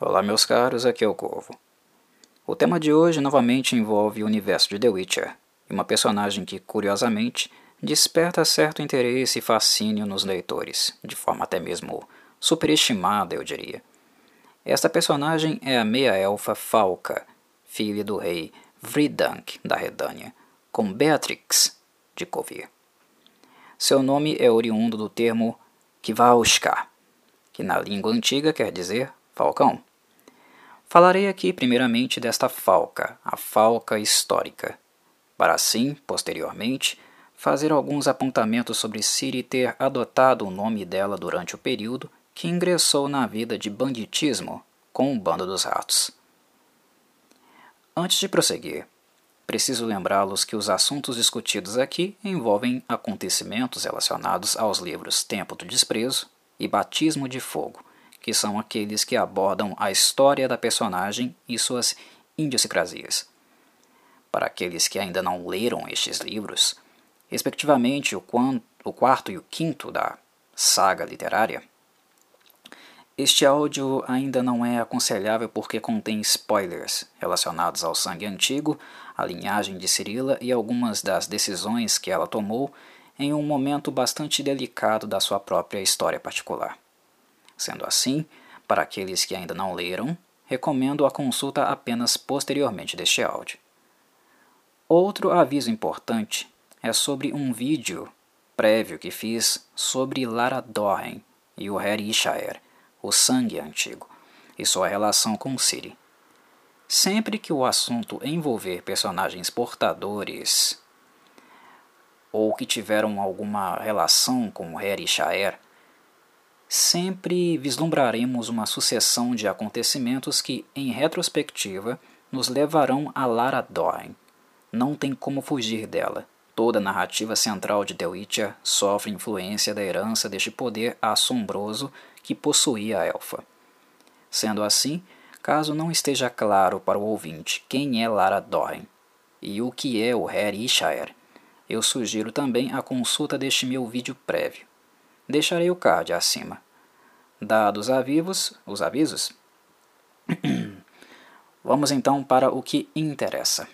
Olá, meus caros, aqui é o Corvo. O tema de hoje novamente envolve o universo de The Witcher e uma personagem que, curiosamente, desperta certo interesse e fascínio nos leitores, de forma até mesmo superestimada, eu diria. Esta personagem é a meia-elfa Falca, filha do rei Vridank da Redânia, com Beatrix de Kovir. Seu nome é oriundo do termo Kvalska, que na língua antiga quer dizer falcão. Falarei aqui primeiramente desta falca, a falca histórica, para assim, posteriormente, fazer alguns apontamentos sobre Ciri ter adotado o nome dela durante o período que ingressou na vida de banditismo com o Bando dos Ratos. Antes de prosseguir, preciso lembrá-los que os assuntos discutidos aqui envolvem acontecimentos relacionados aos livros Tempo do Desprezo e Batismo de Fogo, que são aqueles que abordam a história da personagem e suas idiosincrasias. Para aqueles que ainda não leram estes livros, respectivamente o, quarto e o quinto da saga literária, este áudio ainda não é aconselhável porque contém spoilers relacionados ao sangue antigo, à linhagem de Cirila e algumas das decisões que ela tomou em um momento bastante delicado da sua própria história particular. Sendo assim, para aqueles que ainda não leram, recomendo a consulta apenas posteriormente deste áudio. Outro aviso importante é sobre um vídeo prévio que fiz sobre Lara Dorren e o Harry Ishaer, o sangue antigo, e sua relação com Ciri. Sempre que o assunto envolver personagens portadores ou que tiveram alguma relação com Harry Shaer, sempre vislumbraremos uma sucessão de acontecimentos que, em retrospectiva, nos levarão a Lara Dorn. Não tem como fugir dela. Toda a narrativa central de The Witcher sofre influência da herança deste poder assombroso que possuía a elfa. Sendo assim, caso não esteja claro para o ouvinte quem é Lara Dorn e o que é o Harry Ishaer, eu sugiro também a consulta deste meu vídeo prévio. Deixarei o card acima. Dados avivos, os avisos, vamos então para o que interessa.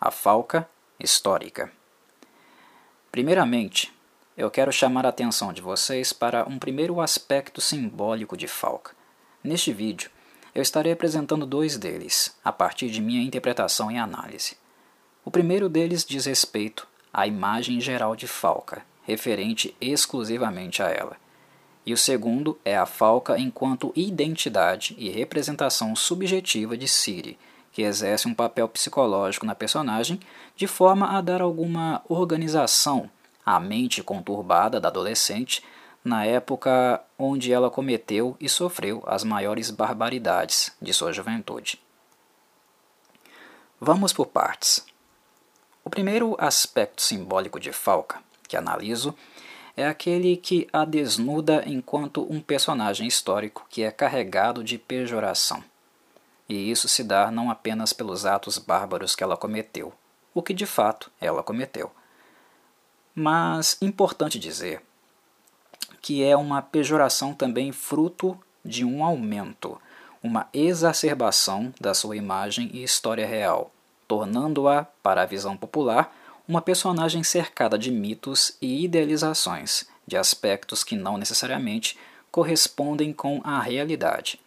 A falca histórica. Primeiramente, eu quero chamar a atenção de vocês para um primeiro aspecto simbólico de falca. Neste vídeo, eu estarei apresentando dois deles, a partir de minha interpretação e análise. O primeiro deles diz respeito à imagem geral de falca, referente exclusivamente a ela. E o segundo é a falca enquanto identidade e representação subjetiva de Siri, que exerce um papel psicológico na personagem de forma a dar alguma organização à mente conturbada da adolescente na época onde ela cometeu e sofreu as maiores barbaridades de sua juventude. Vamos por partes. O primeiro aspecto simbólico de Falca que analiso é aquele que a desnuda enquanto um personagem histórico que é carregado de pejoração. E isso se dá não apenas pelos atos bárbaros que ela cometeu, o que de fato ela cometeu. Mas importante dizer que é uma pejoração também fruto de um aumento, uma exacerbação da sua imagem e história real, tornando-a, para a visão popular, uma personagem cercada de mitos e idealizações, de aspectos que não necessariamente correspondem com a realidade.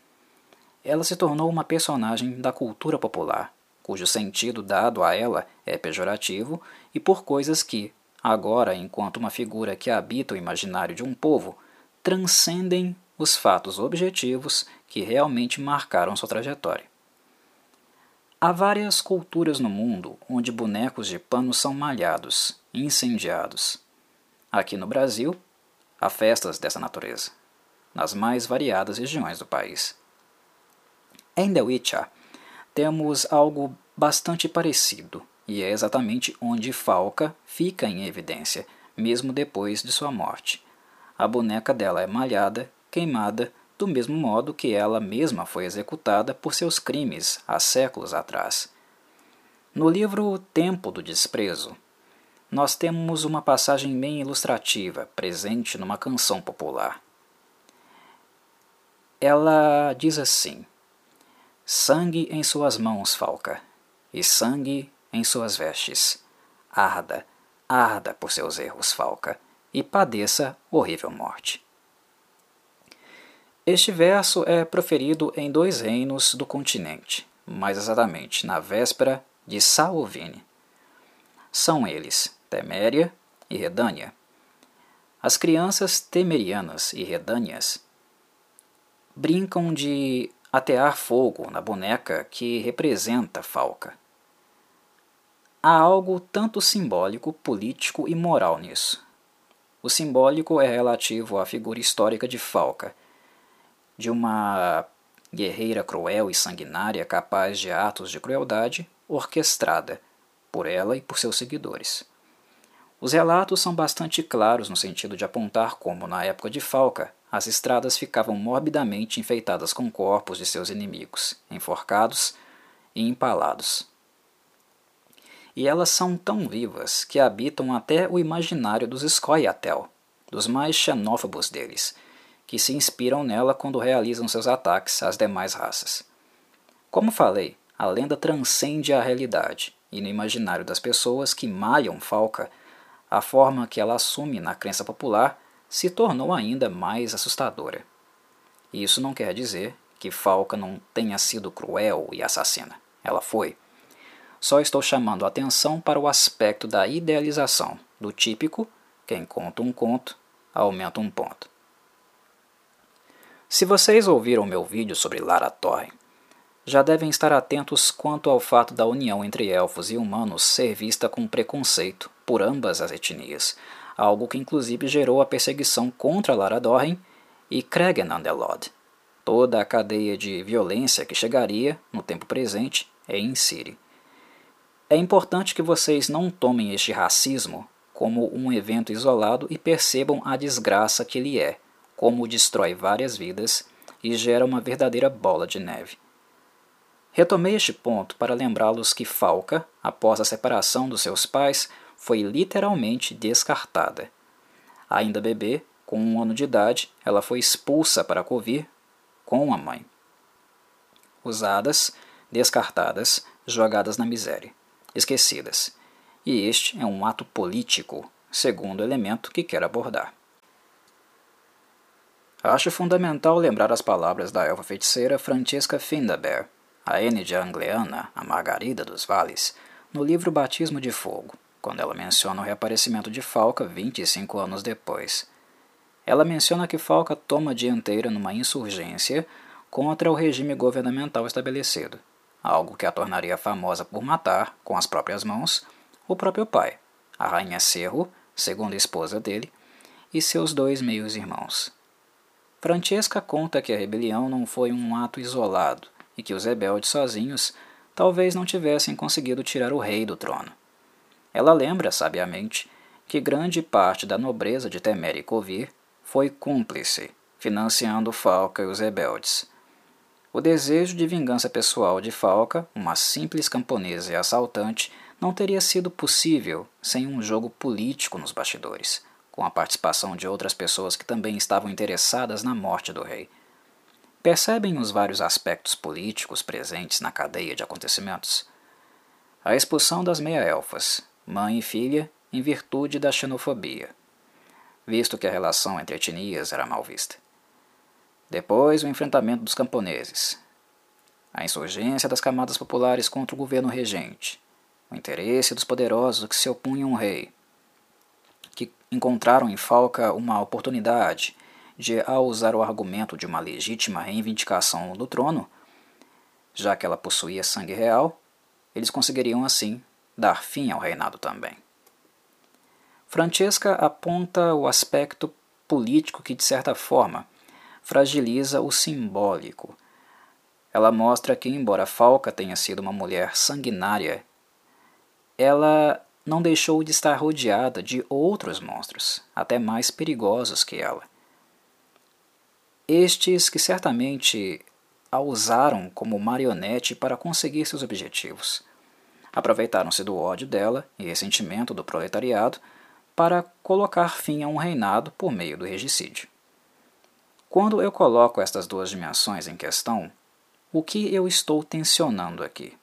Ela se tornou uma personagem da cultura popular, cujo sentido dado a ela é pejorativo e por coisas que, agora, enquanto uma figura que habita o imaginário de um povo, transcendem os fatos objetivos que realmente marcaram sua trajetória. Há várias culturas no mundo onde bonecos de pano são malhados, incendiados. Aqui no Brasil, há festas dessa natureza, nas mais variadas regiões do país. Em The Witcher, temos algo bastante parecido, e é exatamente onde Falca fica em evidência, mesmo depois de sua morte. A boneca dela é malhada, queimada do mesmo modo que ela mesma foi executada por seus crimes há séculos atrás. No livro Tempo do Desprezo, nós temos uma passagem bem ilustrativa presente numa canção popular. ela diz assim: Sangue em suas mãos, Falca, e sangue em suas vestes. Arda, arda por seus erros, Falca, e padeça horrível morte. Este verso é proferido em dois reinos do continente, mais exatamente na véspera de Salvine. São eles Teméria e Redânia. As crianças temerianas e redânias brincam de atear fogo na boneca que representa Falca. Há algo tanto simbólico, político e moral nisso. O simbólico é relativo à figura histórica de Falca, de uma guerreira cruel e sanguinária capaz de atos de crueldade orquestrada por ela e por seus seguidores. Os relatos são bastante claros no sentido de apontar como, na época de Falca, as estradas ficavam morbidamente enfeitadas com corpos de seus inimigos, enforcados e empalados. E elas são tão vivas que habitam até o imaginário dos Scoia'tael, dos mais xenófobos deles, que se inspiram nela quando realizam seus ataques às demais raças. Como falei, a lenda transcende a realidade, e no imaginário das pessoas que malham Falca, a forma que ela assume na crença popular se tornou ainda mais assustadora. Isso não quer dizer que Falca não tenha sido cruel e assassina. Ela foi. Só estou chamando a atenção para o aspecto da idealização, do típico quem conta um conto aumenta um ponto. Se vocês ouviram meu vídeo sobre Lara Torre, já devem estar atentos quanto ao fato da união entre elfos e humanos ser vista com preconceito por ambas as etnias, algo que inclusive gerou a perseguição contra Lara Dorren e Cregan Underlord. Toda a cadeia de violência que chegaria, no tempo presente, é em Siri. É importante que vocês não tomem este racismo como um evento isolado e percebam a desgraça que ele é, como destrói várias vidas e gera uma verdadeira bola de neve. Retomei este ponto para lembrá-los que Falca, após a separação dos seus pais, foi literalmente descartada. Ainda bebê, com um ano de idade, ela foi expulsa para Covir com a mãe. Usadas, descartadas, jogadas na miséria, esquecidas. E este é um ato político, segundo elemento que quero abordar. Acho fundamental lembrar as palavras da elfa feiticeira Francesca Findaber, a Enide angleana, a Margarida dos Vales, no livro Batismo de Fogo, quando ela menciona o reaparecimento de Falca 25 anos depois. Ela menciona que Falca toma dianteira numa insurgência contra o regime governamental estabelecido, algo que a tornaria famosa por matar, com as próprias mãos, o próprio pai, a rainha Cerro, segunda esposa dele, e seus dois meios-irmãos. Francesca conta que a rebelião não foi um ato isolado e que os rebeldes sozinhos talvez não tivessem conseguido tirar o rei do trono. Ela lembra, sabiamente, que grande parte da nobreza de Temer e Covir foi cúmplice, financiando Falca e os rebeldes. O desejo de vingança pessoal de Falca, uma simples camponesa e assaltante, não teria sido possível sem um jogo político nos bastidores com a participação de outras pessoas que também estavam interessadas na morte do rei. Percebem os vários aspectos políticos presentes na cadeia de acontecimentos? A expulsão das meia-elfas, mãe e filha, em virtude da xenofobia, visto que a relação entre etnias era mal vista. Depois, o enfrentamento dos camponeses, a insurgência das camadas populares contra o governo regente, o interesse dos poderosos que se opunham ao rei, encontraram em Falca uma oportunidade de, ao usar o argumento de uma legítima reivindicação do trono, já que ela possuía sangue real, eles conseguiriam assim dar fim ao reinado também. Francesca aponta o aspecto político que, de certa forma, fragiliza o simbólico. Ela mostra que, embora Falca tenha sido uma mulher sanguinária, ela não deixou de estar rodeada de outros monstros, até mais perigosos que ela. Estes que certamente a usaram como marionete para conseguir seus objetivos. Aproveitaram-se do ódio dela e ressentimento do proletariado para colocar fim a um reinado por meio do regicídio. Quando eu coloco estas duas dimensões em questão, o que eu estou tensionando aqui?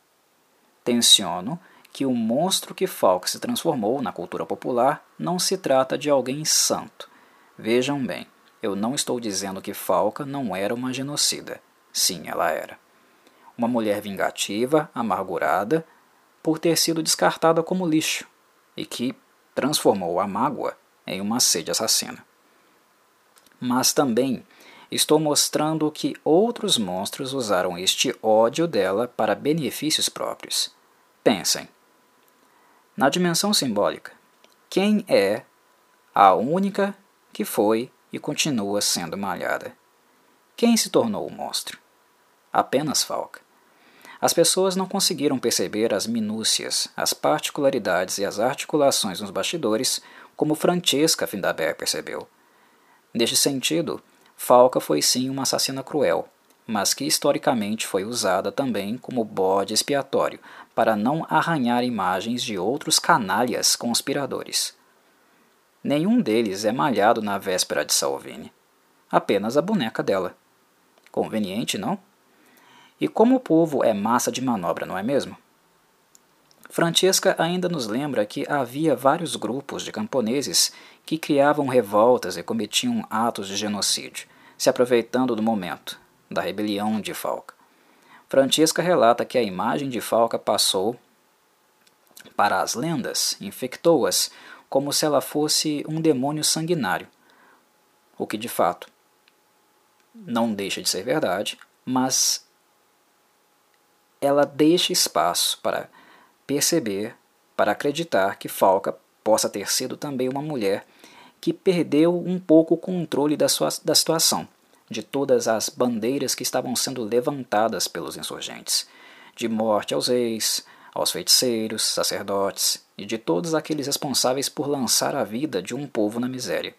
Tensiono que o monstro que Falk se transformou na cultura popular não se trata de alguém santo. Vejam bem, eu não estou dizendo que Falca não era uma genocida. Sim, ela era. Uma mulher vingativa, amargurada, por ter sido descartada como lixo, e que transformou a mágoa em uma sede assassina. Mas também estou mostrando que outros monstros usaram este ódio dela para benefícios próprios. Pensem. Na dimensão simbólica, quem é a única que foi e continua sendo malhada? Quem se tornou o monstro? Apenas Falca. As pessoas não conseguiram perceber as minúcias, as particularidades e as articulações nos bastidores como Francesca Findaber percebeu. Neste sentido, Falca foi sim uma assassina cruel, mas que historicamente foi usada também como bode expiatório para não arranhar imagens de outros canalhas conspiradores. Nenhum deles é malhado na véspera de Salvini. Apenas a boneca dela. Conveniente, não? E como o povo é massa de manobra, não é mesmo? Francesca ainda nos lembra que havia vários grupos de camponeses que criavam revoltas e cometiam atos de genocídio, se aproveitando do momento, da rebelião de Falca. Francesca relata que a imagem de Falca passou para as lendas, infectou-as como se ela fosse um demônio sanguinário, o que de fato não deixa de ser verdade, mas ela deixa espaço para perceber, para acreditar que Falca possa ter sido também uma mulher que perdeu um pouco o controle da, sua, da situação, de todas as bandeiras que estavam sendo levantadas pelos insurgentes, de morte aos reis, aos feiticeiros, sacerdotes e de todos aqueles responsáveis por lançar a vida de um povo na miséria.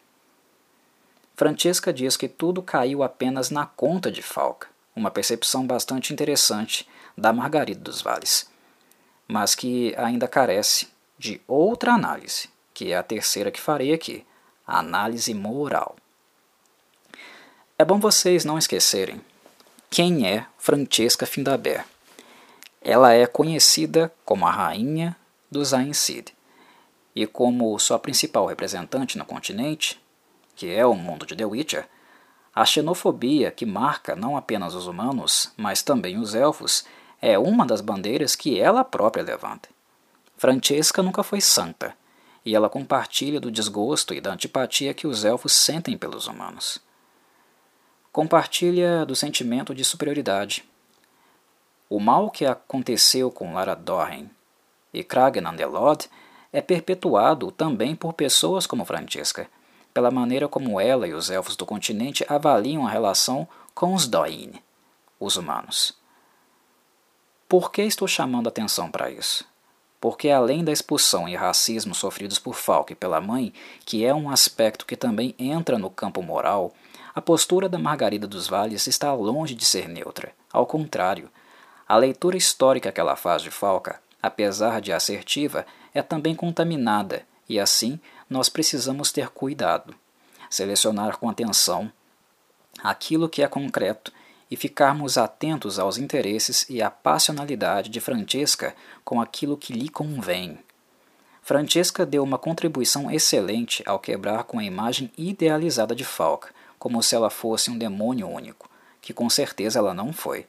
Francesca diz que tudo caiu apenas na conta de Falca, uma percepção bastante interessante da Margarida dos Vales, mas que ainda carece de outra análise, que é a terceira que farei aqui, a análise moral. É bom vocês não esquecerem quem é Francesca Findaber. Ela é conhecida como a rainha dos Aincid, e como sua principal representante no continente, que é o mundo de The Witcher, a xenofobia que marca não apenas os humanos, mas também os elfos, é uma das bandeiras que ela própria levanta. Francesca nunca foi santa, e ela compartilha do desgosto e da antipatia que os elfos sentem pelos humanos. Compartilha do sentimento de superioridade. O mal que aconteceu com Lara Dorren e Kragnandelod é perpetuado também por pessoas como Francesca, pela maneira como ela e os elfos do continente avaliam a relação com os Doin, os humanos. Por que estou chamando atenção para isso? Porque além da expulsão e racismo sofridos por Falk e pela mãe, que é um aspecto que também entra no campo moral, a postura da Margarida dos Vales está longe de ser neutra. Ao contrário, a leitura histórica que ela faz de Falca, apesar de assertiva, é também contaminada, e assim nós precisamos ter cuidado, selecionar com atenção aquilo que é concreto e ficarmos atentos aos interesses e à passionalidade de Francesca com aquilo que lhe convém. Francesca deu uma contribuição excelente ao quebrar com a imagem idealizada de Falk, como se ela fosse um demônio único, que com certeza ela não foi.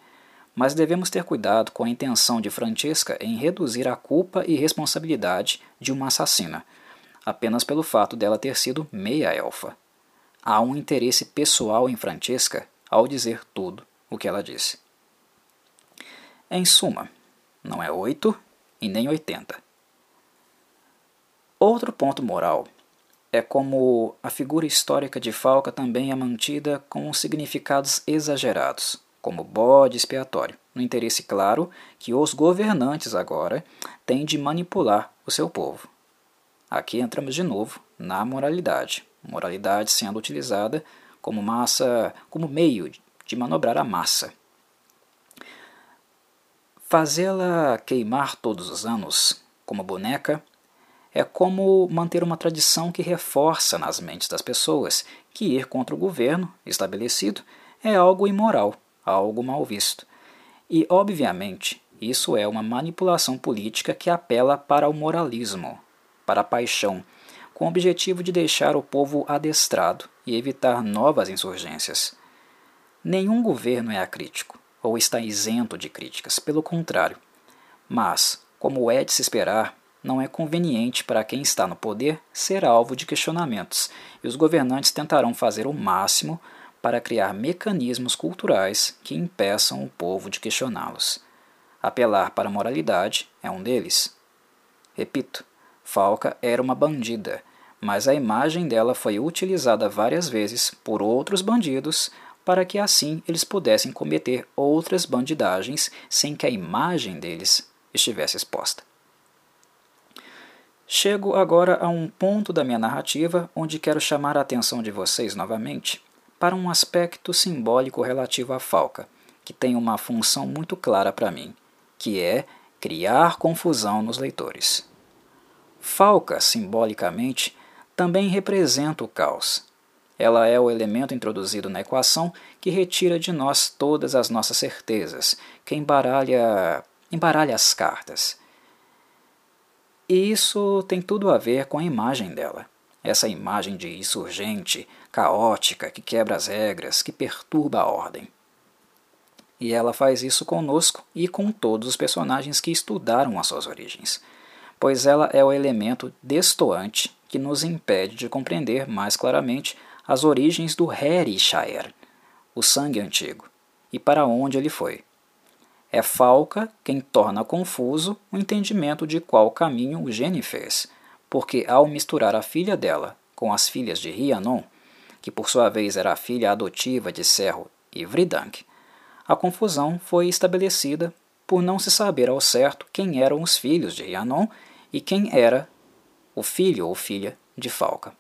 Mas devemos ter cuidado com a intenção de Francesca em reduzir a culpa e responsabilidade de uma assassina, apenas pelo fato dela ter sido meia-elfa. Há um interesse pessoal em Francesca ao dizer tudo o que ela disse. Em suma, não é oito e nem oitenta. Outro ponto moral é como a figura histórica de Falca também é mantida com significados exagerados, como bode expiatório, no interesse claro que os governantes agora têm de manipular o seu povo. Aqui entramos de novo na moralidade, moralidade sendo utilizada como massa, como meio de manobrar a massa. Fazê-la queimar todos os anos, como boneca, é como manter uma tradição que reforça nas mentes das pessoas que ir contra o governo estabelecido é algo imoral, algo mal visto. E, obviamente, isso é uma manipulação política que apela para o moralismo, para a paixão, com o objetivo de deixar o povo adestrado e evitar novas insurgências. Nenhum governo é acrítico ou está isento de críticas, pelo contrário. Mas, como é de se esperar, não é conveniente para quem está no poder ser alvo de questionamentos, e os governantes tentarão fazer o máximo para criar mecanismos culturais que impeçam o povo de questioná-los. Apelar para a moralidade é um deles. Repito, Falca era uma bandida, mas a imagem dela foi utilizada várias vezes por outros bandidos para que assim eles pudessem cometer outras bandidagens sem que a imagem deles estivesse exposta. Chego agora a um ponto da minha narrativa onde quero chamar a atenção de vocês novamente para um aspecto simbólico relativo à falca, que tem uma função muito clara para mim, que é criar confusão nos leitores. Falca, simbolicamente, também representa o caos. Ela é o elemento introduzido na equação que retira de nós todas as nossas certezas, que embaralha, embaralha as cartas e isso tem tudo a ver com a imagem dela. Essa imagem de insurgente, caótica, que quebra as regras, que perturba a ordem. E ela faz isso conosco e com todos os personagens que estudaram as suas origens, pois ela é o elemento destoante que nos impede de compreender mais claramente as origens do Heri Shaer, o sangue antigo, e para onde ele foi. É Falca quem torna confuso o entendimento de qual caminho o gene fez, porque ao misturar a filha dela com as filhas de Rhiannon, que por sua vez era a filha adotiva de Serro e Vridank, a confusão foi estabelecida por não se saber ao certo quem eram os filhos de Rhiannon e quem era o filho ou filha de Falca.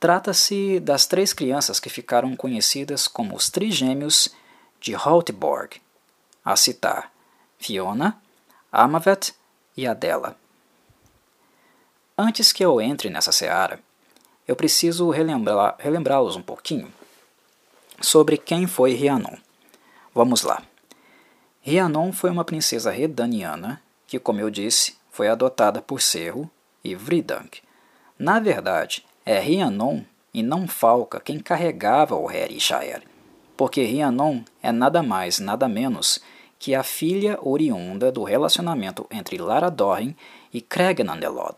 Trata-se das três crianças que ficaram conhecidas como os trigêmeos de Holtborg, a citar Fiona, Amavet e Adela. Antes que eu entre nessa seara, eu preciso relembrar-los um pouquinho sobre quem foi Rhiannon. Vamos lá. Rhiannon foi uma princesa redaniana que, como eu disse, foi adotada por Serro e Vridank. Na verdade, é Rhiannon e não Falca quem carregava o Heri Shaer, porque Rhiannon é nada mais, nada menos que a filha oriunda do relacionamento entre Lara Dorren e Cregnandelod.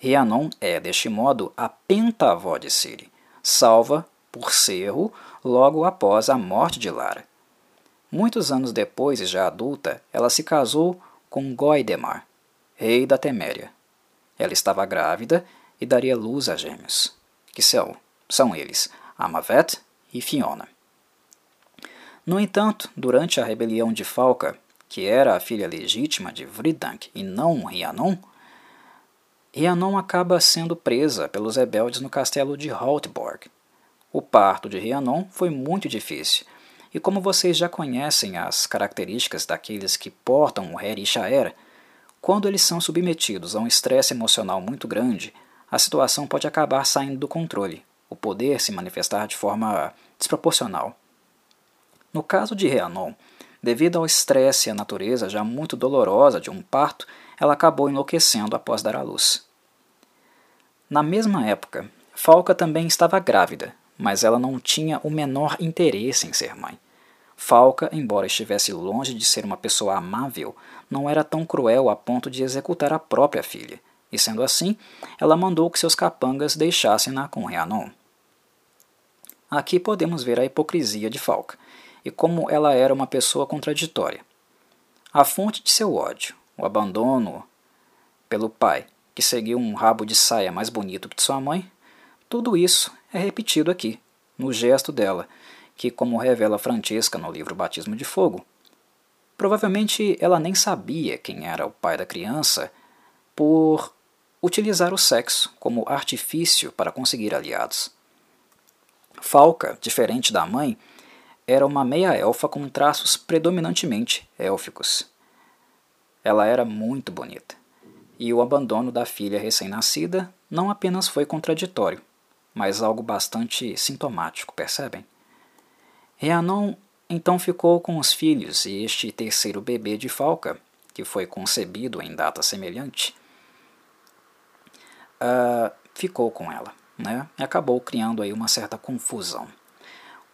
Rhiannon é, deste modo, a pentavó de Ciri, salva por Cerro logo após a morte de Lara. Muitos anos depois, e já adulta, ela se casou com Goidemar, rei da Teméria. Ela estava grávida e daria luz a gêmeos, que são, são eles Amavet e Fiona. No entanto, durante a rebelião de Falca, que era a filha legítima de Vridank e não Rhiannon, Rhiannon acaba sendo presa pelos rebeldes no castelo de Haltborg. O parto de Rhiannon foi muito difícil, e como vocês já conhecem as características daqueles que portam o Heri Shaer, quando eles são submetidos a um estresse emocional muito grande, a situação pode acabar saindo do controle, o poder se manifestar de forma desproporcional. No caso de Rhiannon, devido ao estresse e à natureza já muito dolorosa de um parto, ela acabou enlouquecendo após dar à luz. Na mesma época, Falca também estava grávida, mas ela não tinha o menor interesse em ser mãe. Falca, embora estivesse longe de ser uma pessoa amável, não era tão cruel a ponto de executar a própria filha, e sendo assim, ela mandou que seus capangas deixassem-na com Rhiannon. Aqui podemos ver a hipocrisia de Falca e como ela era uma pessoa contraditória. A fonte de seu ódio, o abandono pelo pai, que seguiu um rabo de saia mais bonito que de sua mãe, tudo isso é repetido aqui, no gesto dela, que, como revela Francesca no livro Batismo de Fogo, provavelmente ela nem sabia quem era o pai da criança por utilizar o sexo como artifício para conseguir aliados. Falca, diferente da mãe, era uma meia-elfa com traços predominantemente élficos. Ela era muito bonita, E o abandono da filha recém-nascida não apenas foi contraditório, mas algo bastante sintomático, percebem? Rhiannon então ficou com os filhos e este terceiro bebê de Falca, que foi concebido em data semelhante, uh, ficou com ela, né? E acabou criando aí uma certa confusão.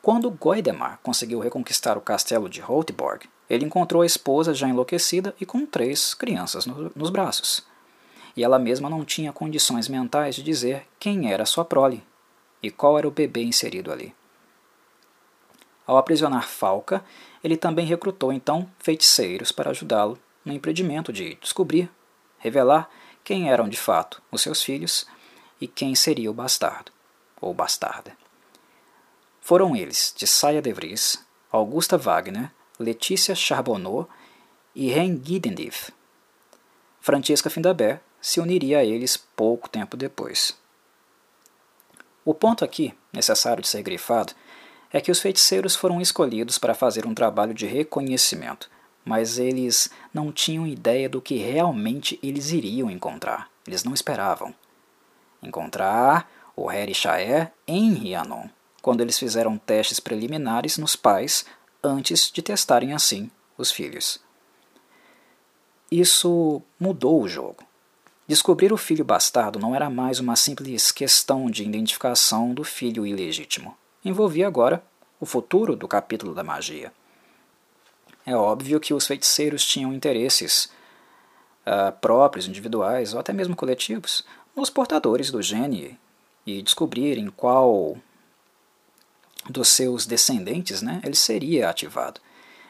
Quando Goidemar conseguiu reconquistar o castelo de Holtborg, ele encontrou a esposa já enlouquecida e com três crianças no, nos braços e ela mesma não tinha condições mentais de dizer quem era sua prole e qual era o bebê inserido ali. Ao aprisionar Falca, ele também recrutou então feiticeiros para ajudá-lo no empreendimento de descobrir, revelar quem eram de fato os seus filhos e quem seria o bastardo ou bastarda. Foram eles de Saia de Vries, Augusta Wagner, Letícia Charbonneau e Ren Gidendiv. Francesca Findabé se uniria a eles pouco tempo depois. O ponto aqui, necessário de ser grifado, é que os feiticeiros foram escolhidos para fazer um trabalho de reconhecimento, mas eles não tinham ideia do que realmente eles iriam encontrar. Eles não esperavam. Encontrar o Harry Shaer em Rhiannon, quando eles fizeram testes preliminares nos pais antes de testarem assim os filhos. Isso mudou o jogo. Descobrir o filho bastardo não era mais uma simples questão de identificação do filho ilegítimo. Envolvia agora o futuro do capítulo da magia. É óbvio que os feiticeiros tinham interesses uh, próprios, individuais ou até mesmo coletivos nos portadores do gene e descobrirem qual dos seus descendentes né, ele seria ativado.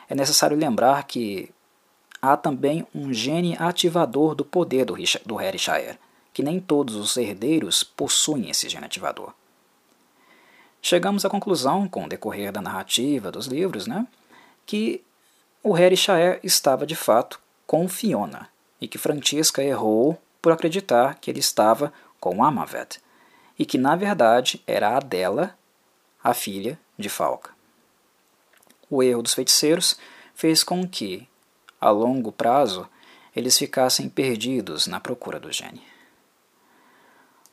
É necessário lembrar que há também um gene ativador do poder do, do Shire, que nem todos os herdeiros possuem esse gene ativador. Chegamos à conclusão, com o decorrer da narrativa dos livros, né, que o Shire estava de fato com Fiona e que Francisca errou por acreditar que ele estava com Amavet e que na verdade era a dela, a filha de Falca. O erro dos feiticeiros fez com que a longo prazo, eles ficassem perdidos na procura do gene.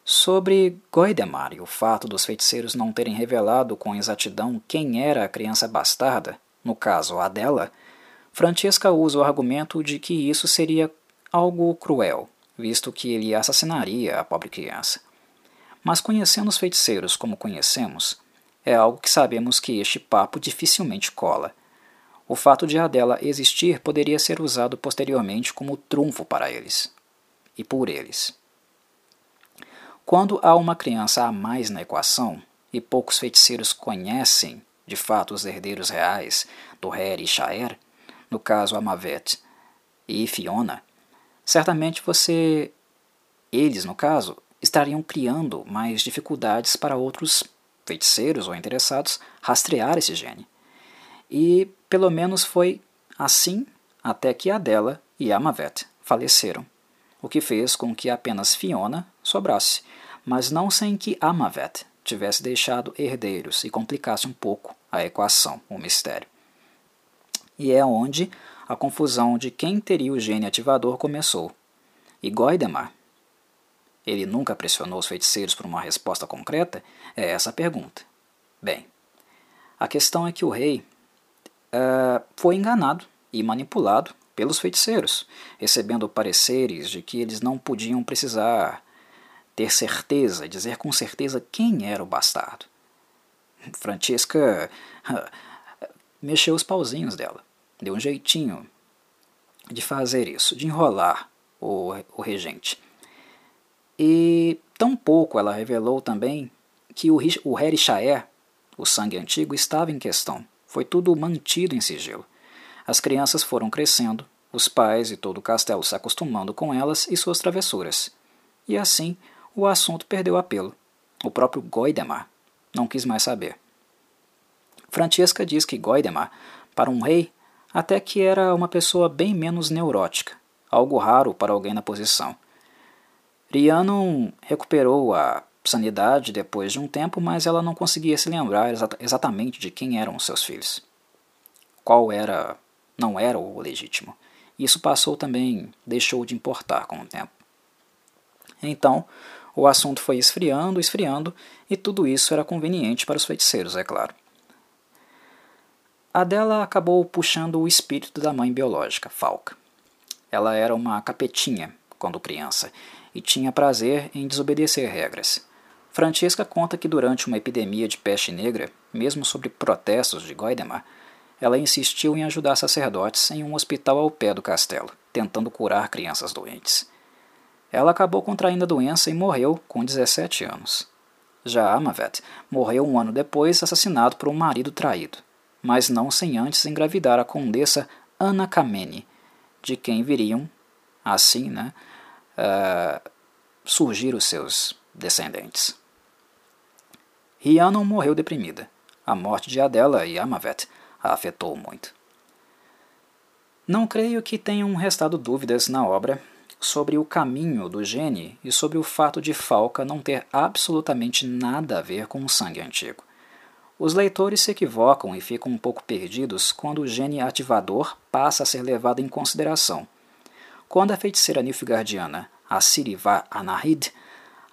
Sobre Goidemar e o fato dos feiticeiros não terem revelado com exatidão quem era a criança bastarda, no caso a dela, Francesca usa o argumento de que isso seria algo cruel, visto que ele assassinaria a pobre criança. Mas conhecendo os feiticeiros como conhecemos, é algo que sabemos que este papo dificilmente cola o fato de Adela existir poderia ser usado posteriormente como trunfo para eles e por eles. Quando há uma criança a mais na equação e poucos feiticeiros conhecem de fato os herdeiros reais do Her e Shaer, no caso Amavet e Fiona, certamente você, eles no caso, estariam criando mais dificuldades para outros feiticeiros ou interessados rastrear esse gene. E pelo menos foi assim até que Adela e Amavet faleceram, o que fez com que apenas Fiona sobrasse, mas não sem que Amavet tivesse deixado herdeiros e complicasse um pouco a equação, o mistério. E é onde a confusão de quem teria o gene ativador começou. E Goidemar, ele nunca pressionou os feiticeiros por uma resposta concreta? É essa a pergunta. Bem, a questão é que o rei uh, foi enganado e manipulado pelos feiticeiros, recebendo pareceres de que eles não podiam precisar ter certeza, dizer com certeza quem era o bastardo. Francesca mexeu os pauzinhos dela, deu um jeitinho de fazer isso, de enrolar o, o regente. E tampouco ela revelou também que o, o Harry o sangue antigo, estava em questão. Foi tudo mantido em sigilo. As crianças foram crescendo, os pais e todo o castelo se acostumando com elas e suas travessuras. E assim, o assunto perdeu apelo. O próprio Goidemar não quis mais saber. Francesca diz que Goidemar, para um rei, até que era uma pessoa bem menos neurótica, algo raro para alguém na posição. Rhiannon recuperou a sanidade depois de um tempo, mas ela não conseguia se lembrar exatamente de quem eram seus filhos. Qual era, não era o legítimo. Isso passou também, deixou de importar com o tempo. Então, o assunto foi esfriando, esfriando, e tudo isso era conveniente para os feiticeiros, é claro. Adela acabou puxando o espírito da mãe biológica, Falca. Ela era uma capetinha quando criança e tinha prazer em desobedecer regras. Francesca conta que durante uma epidemia de peste negra, mesmo sob protestos de Goidemar, ela insistiu em ajudar sacerdotes em um hospital ao pé do castelo, tentando curar crianças doentes. Ela acabou contraindo a doença e morreu com 17 anos. Já Amavet morreu um ano depois, assassinado por um marido traído, mas não sem antes engravidar a condessa Ana Kameni, de quem viriam, assim, né, uh, surgir os seus descendentes. Rhiannon morreu deprimida. A morte de Adela e Amavet a afetou muito. Não creio que tenham restado dúvidas na obra sobre o caminho do gene e sobre o fato de Falca não ter absolutamente nada a ver com o sangue antigo. Os leitores se equivocam e ficam um pouco perdidos quando o gene ativador passa a ser levado em consideração. Quando a feiticeira nilfgaardiana Assiriva Anahid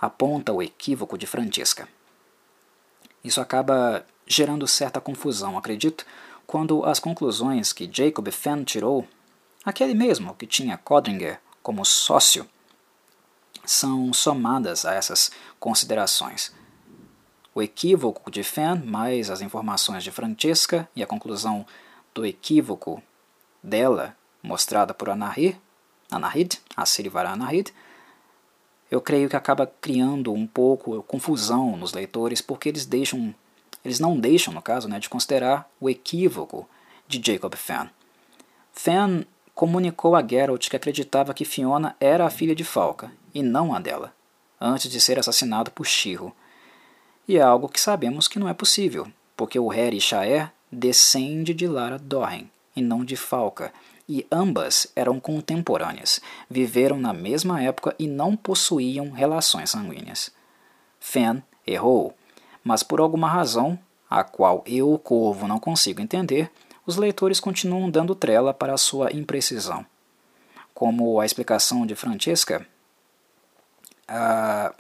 aponta o equívoco de Francisca. Isso acaba gerando certa confusão, acredito, quando as conclusões que Jacob Fenn tirou, aquele mesmo que tinha Codringer como sócio, são somadas a essas considerações. O equívoco de Fenn, mais as informações de Francesca e a conclusão do equívoco dela, mostrada por Anahid, Anahid, Assirivara Anahid, eu creio que acaba criando um pouco confusão nos leitores, porque eles deixam eles não deixam, no caso, né, de considerar o equívoco de Jacob Fenn. Fenn comunicou a Geralt que acreditava que Fiona era a filha de Falca, e não a dela, antes de ser assassinado por Shiro. E é algo que sabemos que não é possível, porque o Harry Shaer descende de Lara Dorren, e não de Falca, e ambas eram contemporâneas, viveram na mesma época e não possuíam relações sanguíneas. Fenn errou mas por alguma razão, a qual eu, o corvo, não consigo entender, os leitores continuam dando trela para sua imprecisão. Como a explicação de Francesca, uh,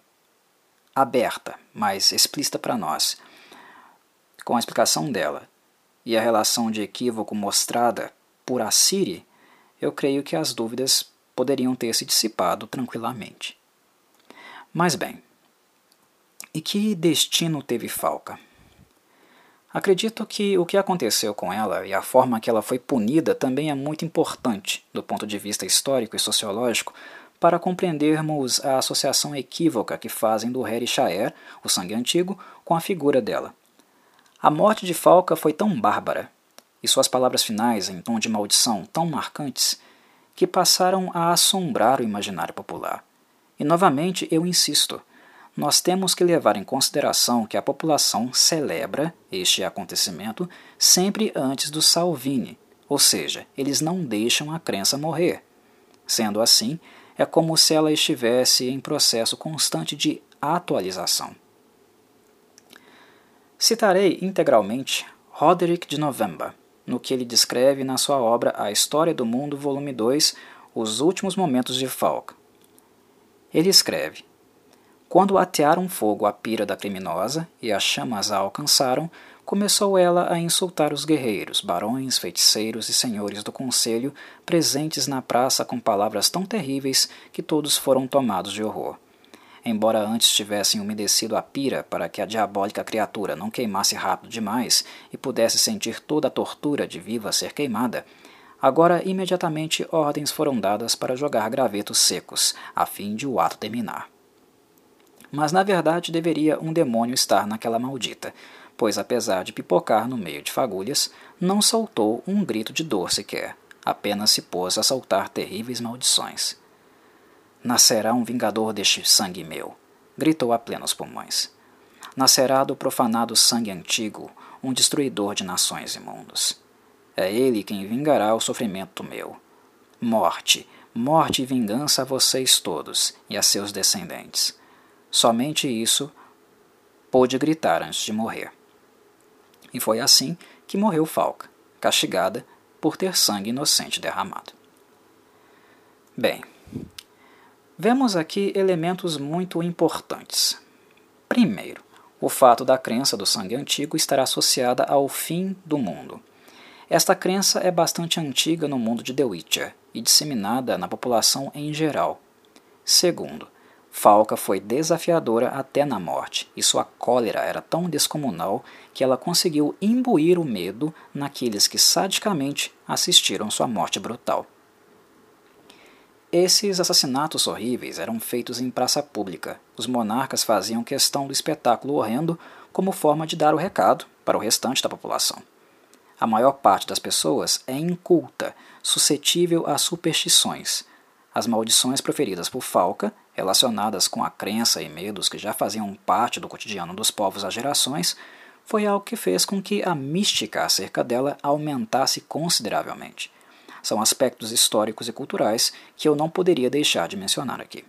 aberta, mas explícita para nós, com a explicação dela e a relação de equívoco mostrada por Assiri, eu creio que as dúvidas poderiam ter se dissipado tranquilamente. Mas bem, e que destino teve Falca? Acredito que o que aconteceu com ela e a forma que ela foi punida também é muito importante, do ponto de vista histórico e sociológico, para compreendermos a associação equívoca que fazem do Harry Shaer, o sangue antigo, com a figura dela. A morte de Falca foi tão bárbara, e suas palavras finais em tom de maldição tão marcantes, que passaram a assombrar o imaginário popular. E novamente eu insisto, nós temos que levar em consideração que a população celebra este acontecimento sempre antes do Salvini, ou seja, eles não deixam a crença morrer. Sendo assim, é como se ela estivesse em processo constante de atualização. Citarei integralmente Roderick de November, no que ele descreve na sua obra A História do Mundo, volume 2, Os Últimos Momentos de Falk. Ele escreve: quando atearam fogo à pira da criminosa e as chamas a alcançaram, começou ela a insultar os guerreiros, barões, feiticeiros e senhores do conselho presentes na praça com palavras tão terríveis que todos foram tomados de horror. Embora antes tivessem umedecido a pira para que a diabólica criatura não queimasse rápido demais e pudesse sentir toda a tortura de viva ser queimada, agora imediatamente ordens foram dadas para jogar gravetos secos, a fim de o ato terminar mas na verdade deveria um demônio estar naquela maldita, pois apesar de pipocar no meio de fagulhas, não soltou um grito de dor sequer, apenas se pôs a soltar terríveis maldições. Nascerá um vingador deste sangue meu, gritou a plenos pulmões. Nascerá do profanado sangue antigo, um destruidor de nações e mundos. É ele quem vingará o sofrimento meu. Morte, morte e vingança a vocês todos e a seus descendentes. Somente isso pôde gritar antes de morrer. E foi assim que morreu Falca, castigada por ter sangue inocente derramado. Bem, Vemos aqui elementos muito importantes. Primeiro, o fato da crença do sangue antigo estar associada ao fim do mundo. Esta crença é bastante antiga no mundo de The Witcher e disseminada na população em geral. Segundo, Falca foi desafiadora até na morte, e sua cólera era tão descomunal que ela conseguiu imbuir o medo naqueles que sadicamente assistiram sua morte brutal. Esses assassinatos horríveis eram feitos em praça pública. Os monarcas faziam questão do espetáculo horrendo como forma de dar o recado para o restante da população. A maior parte das pessoas é inculta, suscetível a superstições. As maldições proferidas por Falca, relacionadas com a crença e medos que já faziam parte do cotidiano dos povos há gerações, foi algo que fez com que a mística acerca dela aumentasse consideravelmente são aspectos históricos e culturais que eu não poderia deixar de mencionar aqui.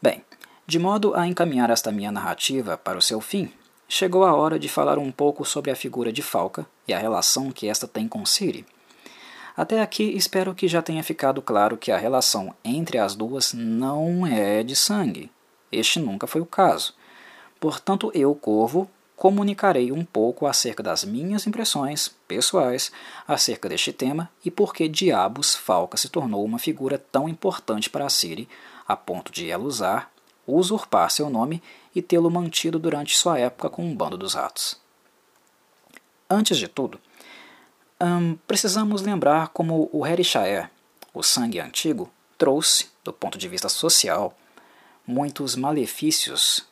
Bem, de modo a encaminhar esta minha narrativa para o seu fim, chegou a hora de falar um pouco sobre a figura de Falca e a relação que esta tem com Ciri. Até aqui espero que já tenha ficado claro que a relação entre as duas não é de sangue. Este nunca foi o caso. Portanto, eu, Corvo, comunicarei um pouco acerca das minhas impressões pessoais acerca deste tema e por que diabos Falca se tornou uma figura tão importante para a Siri a ponto de ela usar, usurpar seu nome e tê-lo mantido durante sua época com um bando dos ratos. Antes de tudo, hum, precisamos lembrar como o Herishire, o sangue antigo, trouxe, do ponto de vista social, muitos malefícios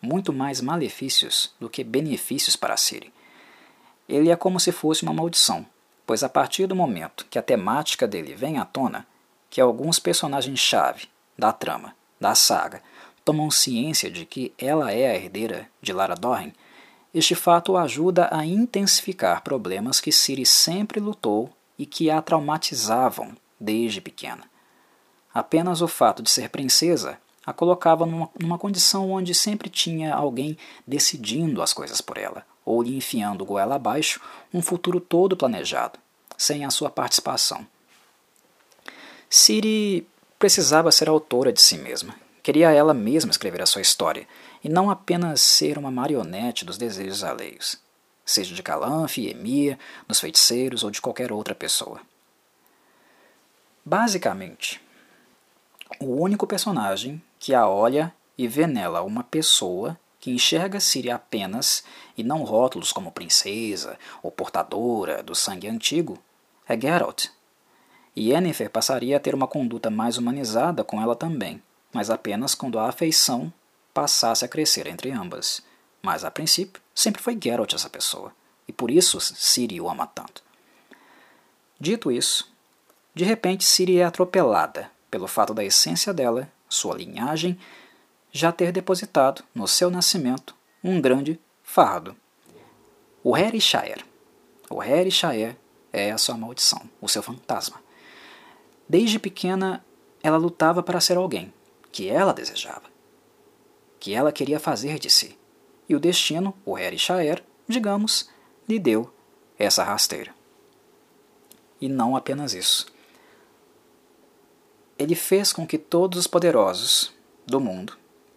muito mais malefícios do que benefícios para Siri. Ele é como se fosse uma maldição, pois a partir do momento que a temática dele vem à tona, que alguns personagens-chave da trama, da saga, tomam ciência de que ela é a herdeira de Lara Dorren, este fato ajuda a intensificar problemas que Siri sempre lutou e que a traumatizavam desde pequena. Apenas o fato de ser princesa a colocava numa, numa condição onde sempre tinha alguém decidindo as coisas por ela, ou lhe enfiando goela abaixo um futuro todo planejado, sem a sua participação. Siri precisava ser autora de si mesma. Queria ela mesma escrever a sua história, e não apenas ser uma marionete dos desejos alheios, seja de Calanfe, Emir, dos feiticeiros ou de qualquer outra pessoa. Basicamente, o único personagem que a olha e vê nela uma pessoa que enxerga Siri apenas e não rótulos como princesa ou portadora do sangue antigo, é Geralt. E Yennefer passaria a ter uma conduta mais humanizada com ela também, mas apenas quando a afeição passasse a crescer entre ambas. Mas a princípio, sempre foi Geralt essa pessoa, e por isso Ciri o ama tanto. Dito isso, de repente Ciri é atropelada pelo fato da essência dela sua linhagem, já ter depositado no seu nascimento um grande fardo. O Herishire. O Herishire é a sua maldição, o seu fantasma. Desde pequena, ela lutava para ser alguém que ela desejava, que ela queria fazer de si. E o destino, o Herishire, digamos, lhe deu essa rasteira. E não apenas isso ele fez com que todos os poderosos do mundo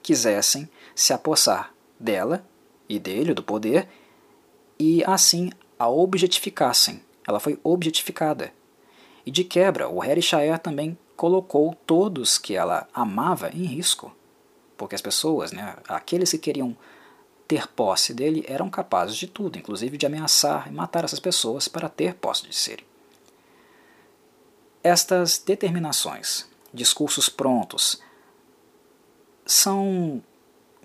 quisessem se apossar dela e dele, do poder, e assim a objetificassem. Ela foi objetificada. E de quebra, o Harry Shire também colocou todos que ela amava em risco. Porque as pessoas, né, aqueles que queriam ter posse dele, eram capazes de tudo, inclusive de ameaçar e matar essas pessoas para ter posse de Siri. Estas determinações discursos prontos, são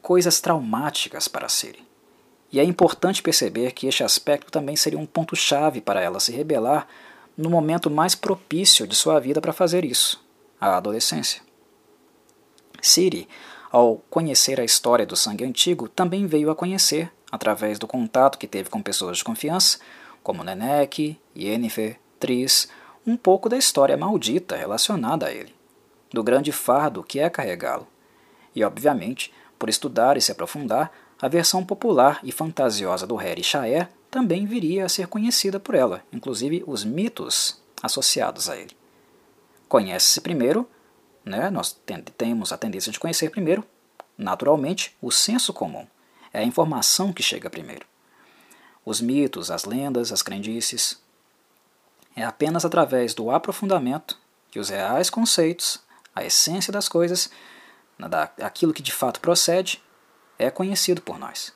coisas traumáticas para Siri. E é importante perceber que este aspecto também seria um ponto-chave para ela se rebelar no momento mais propício de sua vida para fazer isso, a adolescência. Siri, ao conhecer a história do sangue antigo, também veio a conhecer, através do contato que teve com pessoas de confiança, como Nenek, Yennefer, Triss, um pouco da história maldita relacionada a ele do grande fardo que é carregá-lo. E, obviamente, por estudar e se aprofundar, a versão popular e fantasiosa do Harry Shaer também viria a ser conhecida por ela, inclusive os mitos associados a ele. Conhece-se primeiro né, nós temos a tendência de conhecer primeiro, naturalmente, o senso comum. É a informação que chega primeiro. Os mitos, as lendas, as crendices. É apenas através do aprofundamento que os reais conceitos, a essência das coisas, aquilo que de fato procede, é conhecido por nós.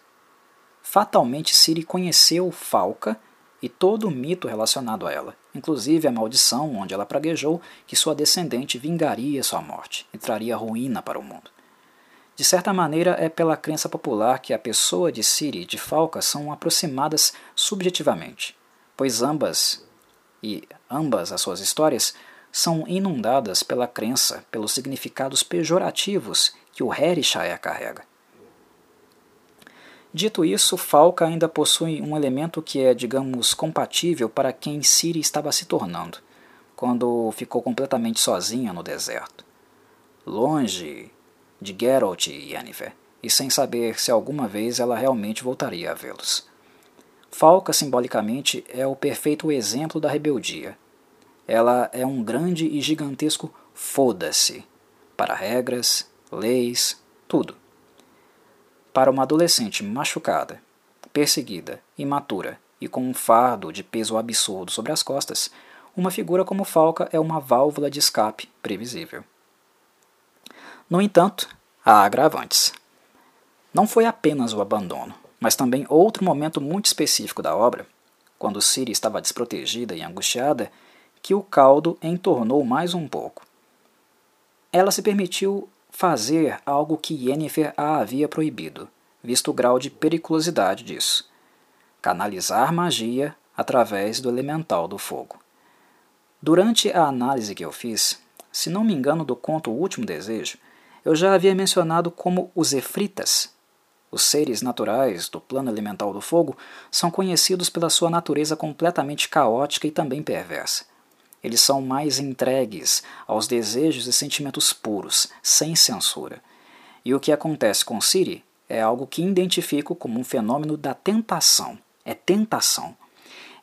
Fatalmente, Siri conheceu Falca e todo o mito relacionado a ela, inclusive a maldição onde ela praguejou que sua descendente vingaria sua morte e traria ruína para o mundo. De certa maneira, é pela crença popular que a pessoa de Siri e de Falca são aproximadas subjetivamente, pois ambas e ambas as suas histórias são inundadas pela crença, pelos significados pejorativos que o Herishaya carrega. Dito isso, Falca ainda possui um elemento que é, digamos, compatível para quem Siri estava se tornando, quando ficou completamente sozinha no deserto. Longe de Geralt e Yennefer, e sem saber se alguma vez ela realmente voltaria a vê-los. Falca, simbolicamente, é o perfeito exemplo da rebeldia. Ela é um grande e gigantesco foda-se para regras, leis, tudo. Para uma adolescente machucada, perseguida, imatura e com um fardo de peso absurdo sobre as costas, uma figura como Falca é uma válvula de escape previsível. No entanto, há agravantes. Não foi apenas o abandono, mas também outro momento muito específico da obra, quando Siri estava desprotegida e angustiada, que o caldo entornou mais um pouco. Ela se permitiu fazer algo que Yennefer a havia proibido, visto o grau de periculosidade disso: canalizar magia através do elemental do fogo. Durante a análise que eu fiz, se não me engano do conto O Último Desejo, eu já havia mencionado como os Efritas, os seres naturais do plano elemental do fogo, são conhecidos pela sua natureza completamente caótica e também perversa. Eles são mais entregues aos desejos e sentimentos puros, sem censura. E o que acontece com Siri é algo que identifico como um fenômeno da tentação. É tentação.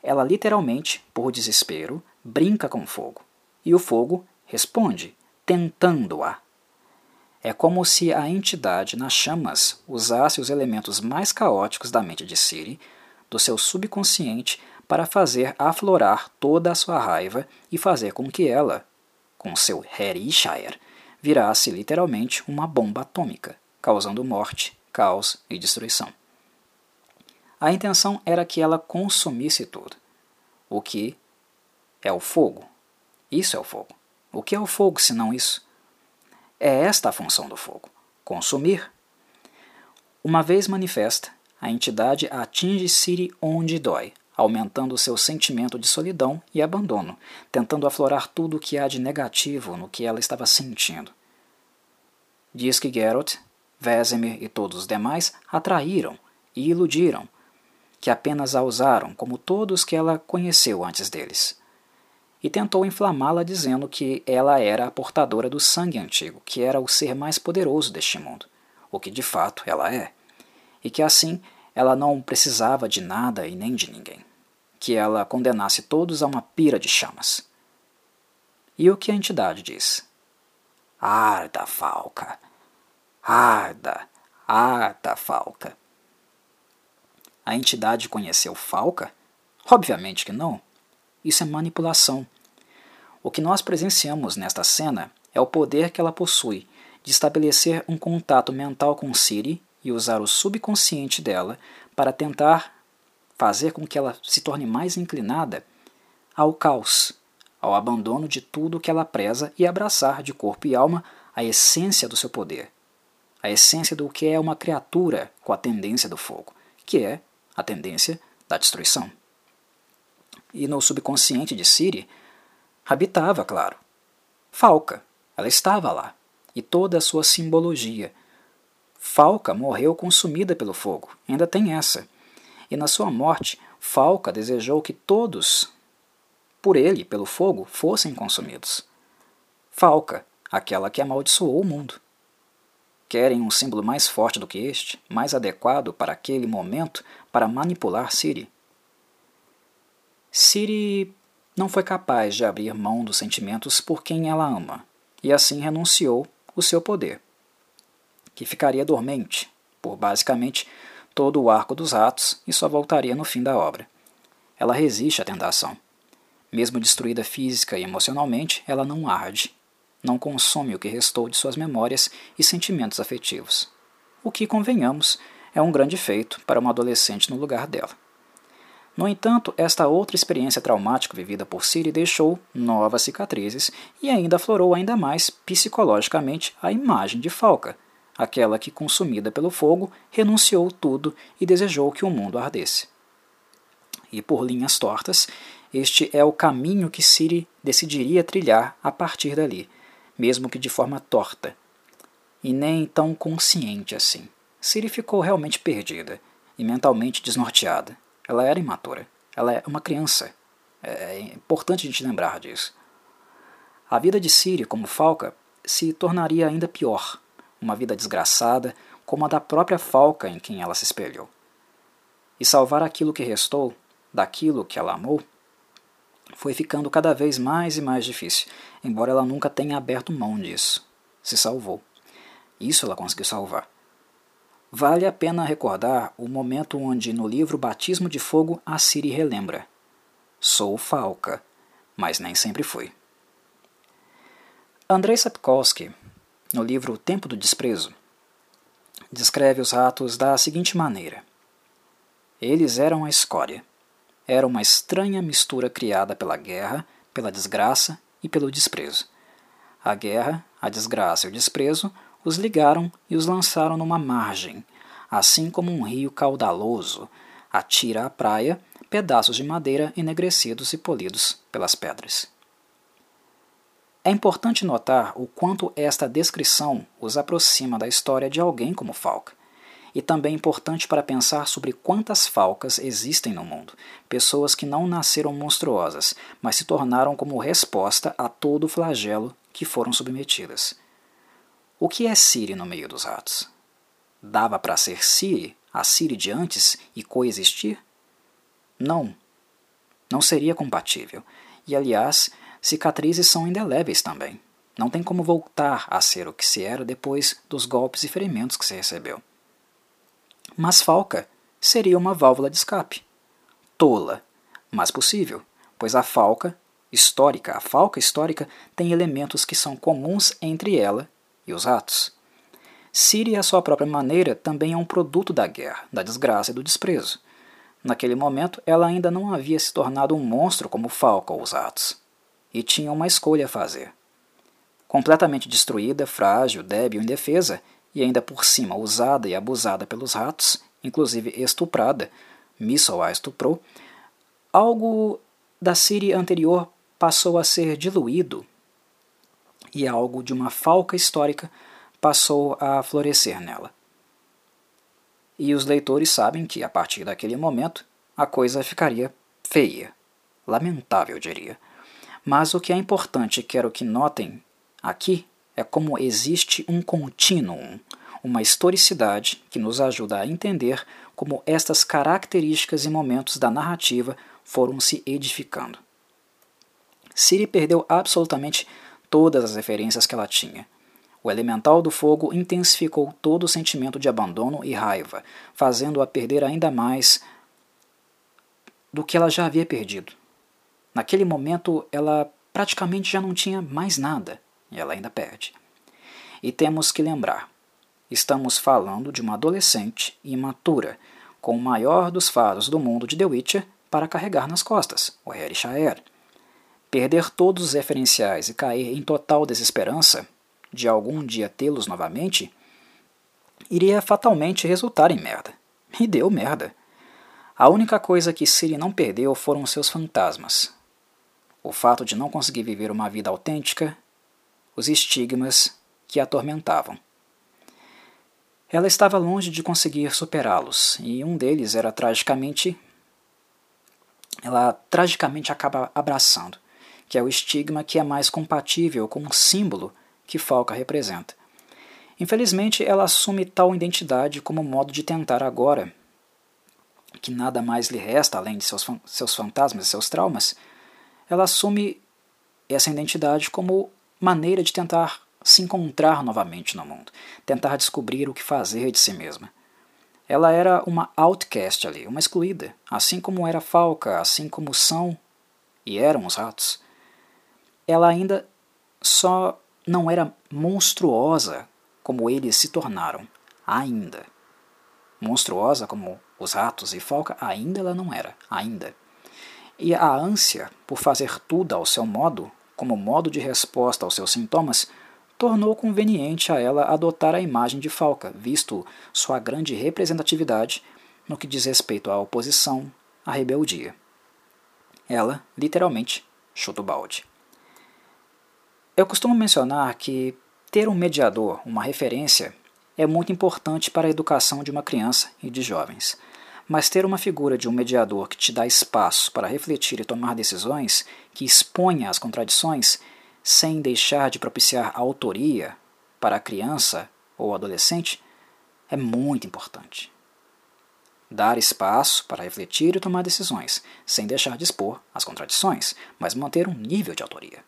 Ela literalmente, por desespero, brinca com o fogo. E o fogo responde, tentando-a. É como se a entidade nas chamas usasse os elementos mais caóticos da mente de Siri, do seu subconsciente, para fazer aflorar toda a sua raiva e fazer com que ela, com seu Herishire, virasse literalmente uma bomba atômica, causando morte, caos e destruição. A intenção era que ela consumisse tudo. O que é o fogo? Isso é o fogo. O que é o fogo se não isso? É esta a função do fogo: consumir. Uma vez manifesta, a entidade atinge Siri onde dói, aumentando seu sentimento de solidão e abandono, tentando aflorar tudo o que há de negativo no que ela estava sentindo. Diz que Geralt, Vesemir e todos os demais atraíram e iludiram, que apenas a usaram como todos que ela conheceu antes deles. E tentou inflamá-la dizendo que ela era a portadora do sangue antigo, que era o ser mais poderoso deste mundo, o que de fato ela é, e que assim ela não precisava de nada e nem de ninguém. Que ela condenasse todos a uma pira de chamas. E o que a entidade diz? Arda, falca! Arda! Arda, falca! A entidade conheceu Falca? Obviamente que não. Isso é manipulação. O que nós presenciamos nesta cena é o poder que ela possui de estabelecer um contato mental com Siri e usar o subconsciente dela para tentar fazer com que ela se torne mais inclinada ao caos, ao abandono de tudo que ela preza e abraçar de corpo e alma a essência do seu poder, a essência do que é uma criatura com a tendência do fogo, que é a tendência da destruição. E no subconsciente de Siri habitava, claro, Falca, ela estava lá, e toda a sua simbologia, Falca morreu consumida pelo fogo, ainda tem essa. E na sua morte, Falca desejou que todos, por ele, pelo fogo, fossem consumidos. Falca, aquela que amaldiçoou o mundo. Querem um símbolo mais forte do que este, mais adequado para aquele momento para manipular Siri? Siri não foi capaz de abrir mão dos sentimentos por quem ela ama, e assim renunciou o seu poder, que ficaria dormente por basicamente todo o arco dos atos e só voltaria no fim da obra. Ela resiste à tentação. Mesmo destruída física e emocionalmente, ela não arde, não consome o que restou de suas memórias e sentimentos afetivos. O que, convenhamos, é um grande feito para uma adolescente no lugar dela. No entanto, esta outra experiência traumática vivida por Siri deixou novas cicatrizes e ainda aflorou ainda mais psicologicamente a imagem de Falca, aquela que, consumida pelo fogo, renunciou tudo e desejou que o mundo ardesse. E por linhas tortas, este é o caminho que Siri decidiria trilhar a partir dali, mesmo que de forma torta, e nem tão consciente assim. Siri ficou realmente perdida e mentalmente desnorteada. Ela era imatura. Ela é uma criança. É, é importante a gente lembrar disso. A vida de Siri como Falca se tornaria ainda pior, uma vida desgraçada como a da própria Falca em quem ela se espelhou. E salvar aquilo que restou, daquilo que ela amou, foi ficando cada vez mais e mais difícil, embora ela nunca tenha aberto mão disso. Se salvou. Isso ela conseguiu salvar. Vale a pena recordar o momento onde, no livro Batismo de Fogo, a Siri relembra: Sou falca, mas nem sempre fui. Andrei Sapkowski, no livro O Tempo do Desprezo, descreve os ratos da seguinte maneira: Eles eram a escória. Era uma estranha mistura criada pela guerra, pela desgraça e pelo desprezo. A guerra, a desgraça e o desprezo os ligaram e os lançaram numa margem, assim como um rio caudaloso atira à praia pedaços de madeira enegrecidos e polidos pelas pedras. É importante notar o quanto esta descrição os aproxima da história de alguém como Falk, e também é importante para pensar sobre quantas falcas existem no mundo, pessoas que não nasceram monstruosas, mas se tornaram como resposta a todo o flagelo que foram submetidas. O que é Siri no meio dos ratos? Dava para ser Siri, a Siri de antes, e coexistir? Não. Não seria compatível. E, aliás, cicatrizes são indeléveis também. Não tem como voltar a ser o que se era depois dos golpes e ferimentos que se recebeu. Mas Falca seria uma válvula de escape. Tola, mas possível, pois a falca histórica, a falca histórica tem elementos que são comuns entre ela e os ratos. Siri, à sua própria maneira, também é um produto da guerra, da desgraça e do desprezo. Naquele momento, ela ainda não havia se tornado um monstro como Falco ou os ratos, e tinha uma escolha a fazer. Completamente destruída, frágil, débil, indefesa, e ainda por cima usada e abusada pelos ratos, inclusive estuprada, Missile a estuprou, algo da Siri anterior passou a ser diluído e algo de uma falca histórica passou a florescer nela. E os leitores sabem que, a partir daquele momento, a coisa ficaria feia, lamentável, diria. Mas o que é importante, quero que notem aqui, é como existe um contínuo, uma historicidade que nos ajuda a entender como estas características e momentos da narrativa foram se edificando. Siri perdeu absolutamente todas as referências que ela tinha. O elemental do fogo intensificou todo o sentimento de abandono e raiva, fazendo-a perder ainda mais do que ela já havia perdido. Naquele momento, ela praticamente já não tinha mais nada, e ela ainda perde. E temos que lembrar: estamos falando de uma adolescente imatura, com o maior dos faros do mundo de The Witcher para carregar nas costas, o Harry Shaer. Perder todos os referenciais e cair em total desesperança de algum dia tê-los novamente iria fatalmente resultar em merda. E deu merda. A única coisa que Siri não perdeu foram seus fantasmas. O fato de não conseguir viver uma vida autêntica, os estigmas que a atormentavam. Ela estava longe de conseguir superá-los, e um deles era tragicamente. Ela tragicamente acaba abraçando que é o estigma que é mais compatível com o símbolo que Falca representa. Infelizmente, ela assume tal identidade como modo de tentar agora, que nada mais lhe resta além de seus, seus fantasmas e seus traumas, ela assume essa identidade como maneira de tentar se encontrar novamente no mundo, tentar descobrir o que fazer de si mesma. Ela era uma outcast ali, uma excluída, assim como era Falca, assim como são e eram os ratos. Ela ainda só não era monstruosa como eles se tornaram, ainda. Monstruosa como os ratos e Falca, ainda ela não era, ainda. E a ânsia por fazer tudo ao seu modo, como modo de resposta aos seus sintomas, tornou conveniente a ela adotar a imagem de Falca, visto sua grande representatividade no que diz respeito à oposição, à rebeldia. Ela, literalmente, chuta o balde. Eu costumo mencionar que ter um mediador, uma referência, é muito importante para a educação de uma criança e de jovens. Mas ter uma figura de um mediador que te dá espaço para refletir e tomar decisões, que exponha as contradições, sem deixar de propiciar a autoria para a criança ou adolescente, é muito importante. Dar espaço para refletir e tomar decisões, sem deixar de expor as contradições, mas manter um nível de autoria.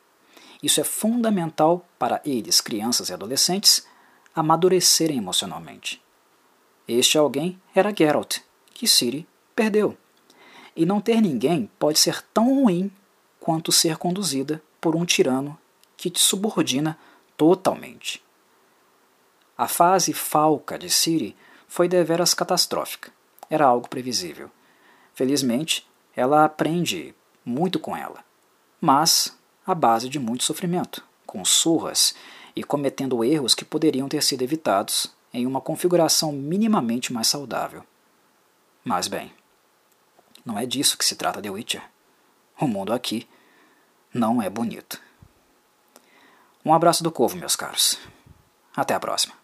Isso é fundamental para eles, crianças e adolescentes, amadurecerem emocionalmente. Este alguém era Geralt, que Ciri perdeu. E não ter ninguém pode ser tão ruim quanto ser conduzida por um tirano que te subordina totalmente. A fase falca de Siri foi deveras catastrófica. Era algo previsível. Felizmente, ela aprende muito com ela, mas à base de muito sofrimento, com surras e cometendo erros que poderiam ter sido evitados em uma configuração minimamente mais saudável. Mas bem, não é disso que se trata The Witcher. O mundo aqui não é bonito. Um abraço do Corvo, meus caros. Até a próxima.